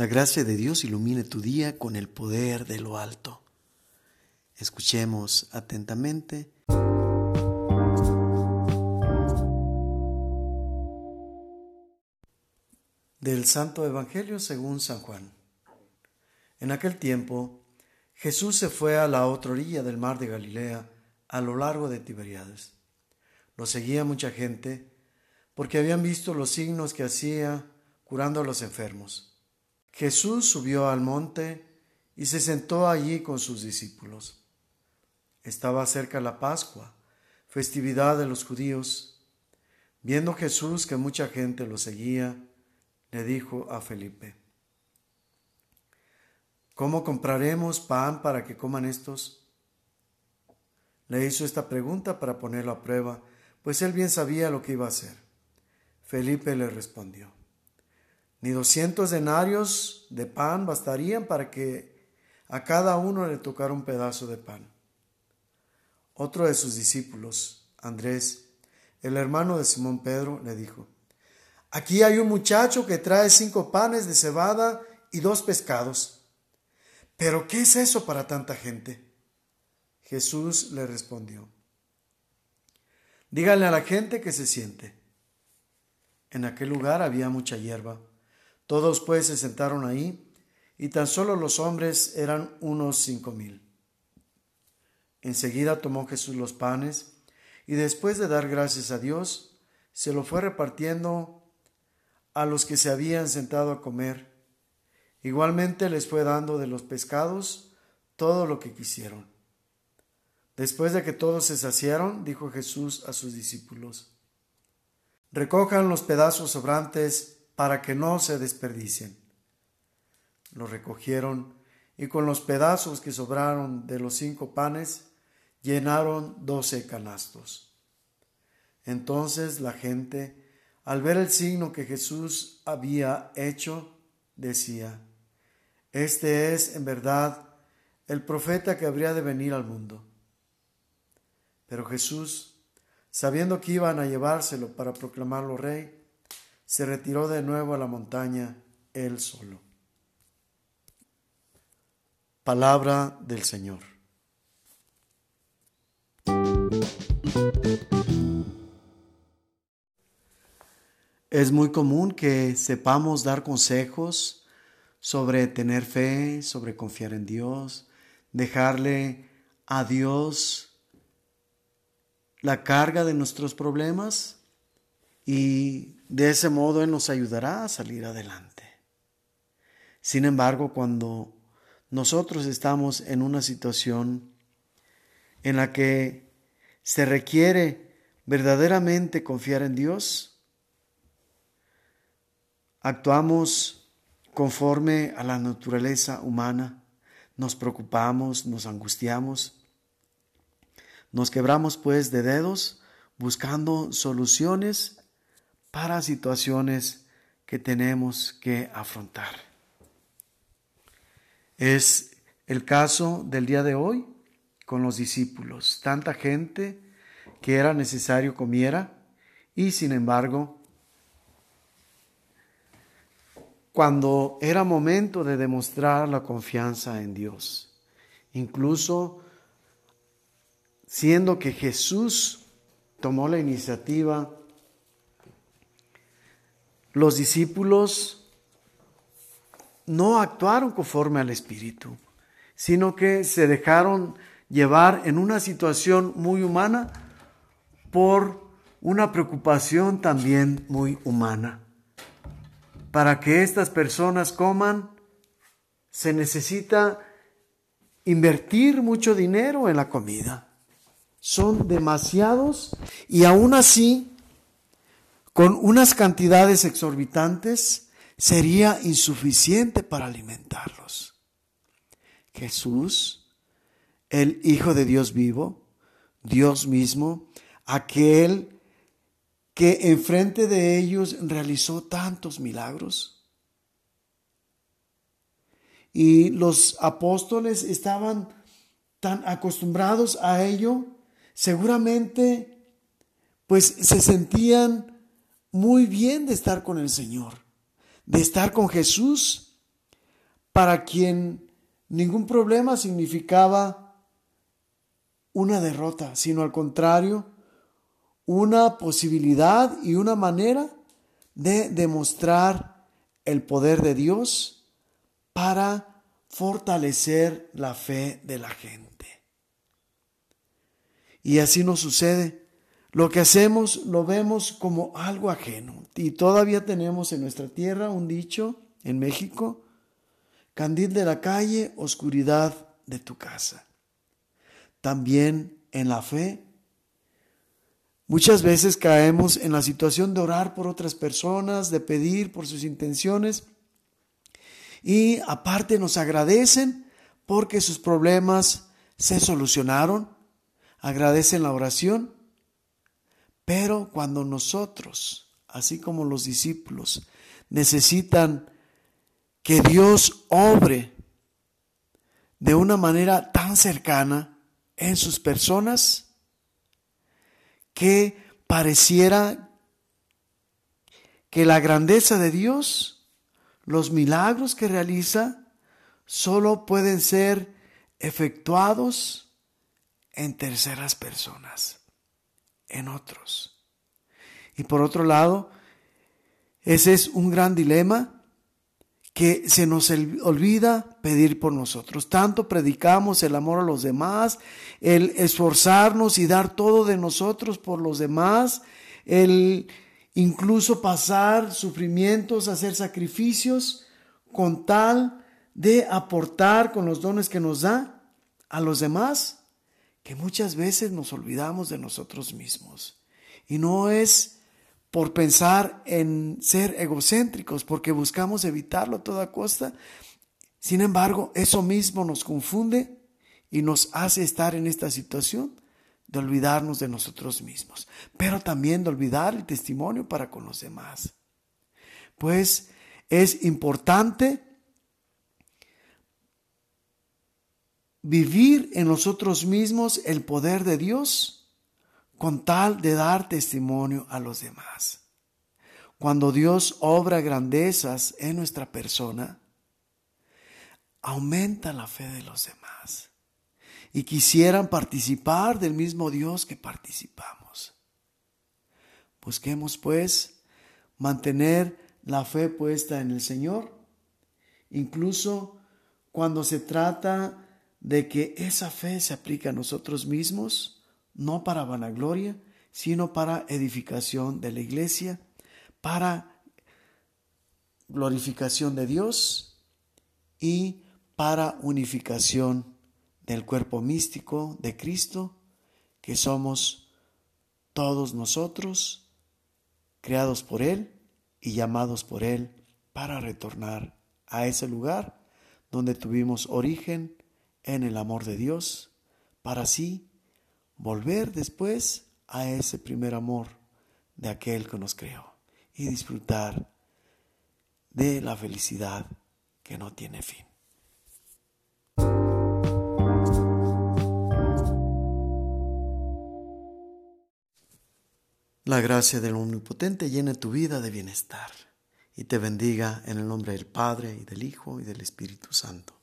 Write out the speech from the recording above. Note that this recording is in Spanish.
La gracia de Dios ilumine tu día con el poder de lo alto. Escuchemos atentamente. Del Santo Evangelio según San Juan. En aquel tiempo, Jesús se fue a la otra orilla del mar de Galilea, a lo largo de Tiberiades. Lo seguía mucha gente, porque habían visto los signos que hacía curando a los enfermos. Jesús subió al monte y se sentó allí con sus discípulos. Estaba cerca la Pascua, festividad de los judíos. Viendo Jesús que mucha gente lo seguía, le dijo a Felipe, ¿Cómo compraremos pan para que coman estos? Le hizo esta pregunta para ponerlo a prueba, pues él bien sabía lo que iba a hacer. Felipe le respondió, ni doscientos denarios de pan bastarían para que a cada uno le tocara un pedazo de pan. Otro de sus discípulos, Andrés, el hermano de Simón Pedro, le dijo, Aquí hay un muchacho que trae cinco panes de cebada y dos pescados. ¿Pero qué es eso para tanta gente? Jesús le respondió, Díganle a la gente que se siente. En aquel lugar había mucha hierba. Todos pues se sentaron ahí, y tan solo los hombres eran unos cinco mil. Enseguida tomó Jesús los panes, y después de dar gracias a Dios, se lo fue repartiendo a los que se habían sentado a comer. Igualmente les fue dando de los pescados todo lo que quisieron. Después de que todos se saciaron, dijo Jesús a sus discípulos, Recojan los pedazos sobrantes para que no se desperdicien. Los recogieron y con los pedazos que sobraron de los cinco panes llenaron doce canastos. Entonces la gente al ver el signo que Jesús había hecho, decía, Este es en verdad el profeta que habría de venir al mundo. Pero Jesús, sabiendo que iban a llevárselo para proclamarlo rey, se retiró de nuevo a la montaña él solo. Palabra del Señor. Es muy común que sepamos dar consejos sobre tener fe, sobre confiar en Dios, dejarle a Dios la carga de nuestros problemas y de ese modo Él nos ayudará a salir adelante. Sin embargo, cuando nosotros estamos en una situación en la que se requiere verdaderamente confiar en Dios, Actuamos conforme a la naturaleza humana, nos preocupamos, nos angustiamos, nos quebramos pues de dedos buscando soluciones para situaciones que tenemos que afrontar. Es el caso del día de hoy con los discípulos. Tanta gente que era necesario comiera y sin embargo cuando era momento de demostrar la confianza en Dios. Incluso siendo que Jesús tomó la iniciativa, los discípulos no actuaron conforme al Espíritu, sino que se dejaron llevar en una situación muy humana por una preocupación también muy humana para que estas personas coman, se necesita invertir mucho dinero en la comida. Son demasiados y aún así, con unas cantidades exorbitantes, sería insuficiente para alimentarlos. Jesús, el Hijo de Dios vivo, Dios mismo, aquel que enfrente de ellos realizó tantos milagros. Y los apóstoles estaban tan acostumbrados a ello, seguramente pues se sentían muy bien de estar con el Señor, de estar con Jesús para quien ningún problema significaba una derrota, sino al contrario, una posibilidad y una manera de demostrar el poder de Dios para fortalecer la fe de la gente. Y así nos sucede. Lo que hacemos lo vemos como algo ajeno. Y todavía tenemos en nuestra tierra un dicho en México, candil de la calle, oscuridad de tu casa. También en la fe. Muchas veces caemos en la situación de orar por otras personas, de pedir por sus intenciones y aparte nos agradecen porque sus problemas se solucionaron, agradecen la oración, pero cuando nosotros, así como los discípulos, necesitan que Dios obre de una manera tan cercana en sus personas, que pareciera que la grandeza de Dios los milagros que realiza solo pueden ser efectuados en terceras personas, en otros. Y por otro lado, ese es un gran dilema que se nos olvida pedir por nosotros. Tanto predicamos el amor a los demás, el esforzarnos y dar todo de nosotros por los demás, el incluso pasar sufrimientos, hacer sacrificios con tal de aportar con los dones que nos da a los demás, que muchas veces nos olvidamos de nosotros mismos. Y no es por pensar en ser egocéntricos, porque buscamos evitarlo a toda costa. Sin embargo, eso mismo nos confunde y nos hace estar en esta situación de olvidarnos de nosotros mismos, pero también de olvidar el testimonio para con los demás. Pues es importante vivir en nosotros mismos el poder de Dios con tal de dar testimonio a los demás. Cuando Dios obra grandezas en nuestra persona, aumenta la fe de los demás y quisieran participar del mismo Dios que participamos. Busquemos pues mantener la fe puesta en el Señor, incluso cuando se trata de que esa fe se aplique a nosotros mismos, no para vanagloria, sino para edificación de la iglesia, para glorificación de Dios y para unificación del cuerpo místico de Cristo, que somos todos nosotros, creados por Él y llamados por Él para retornar a ese lugar donde tuvimos origen en el amor de Dios, para así volver después a ese primer amor de aquel que nos creó y disfrutar de la felicidad que no tiene fin. La gracia del Omnipotente llene tu vida de bienestar y te bendiga en el nombre del Padre y del Hijo y del Espíritu Santo.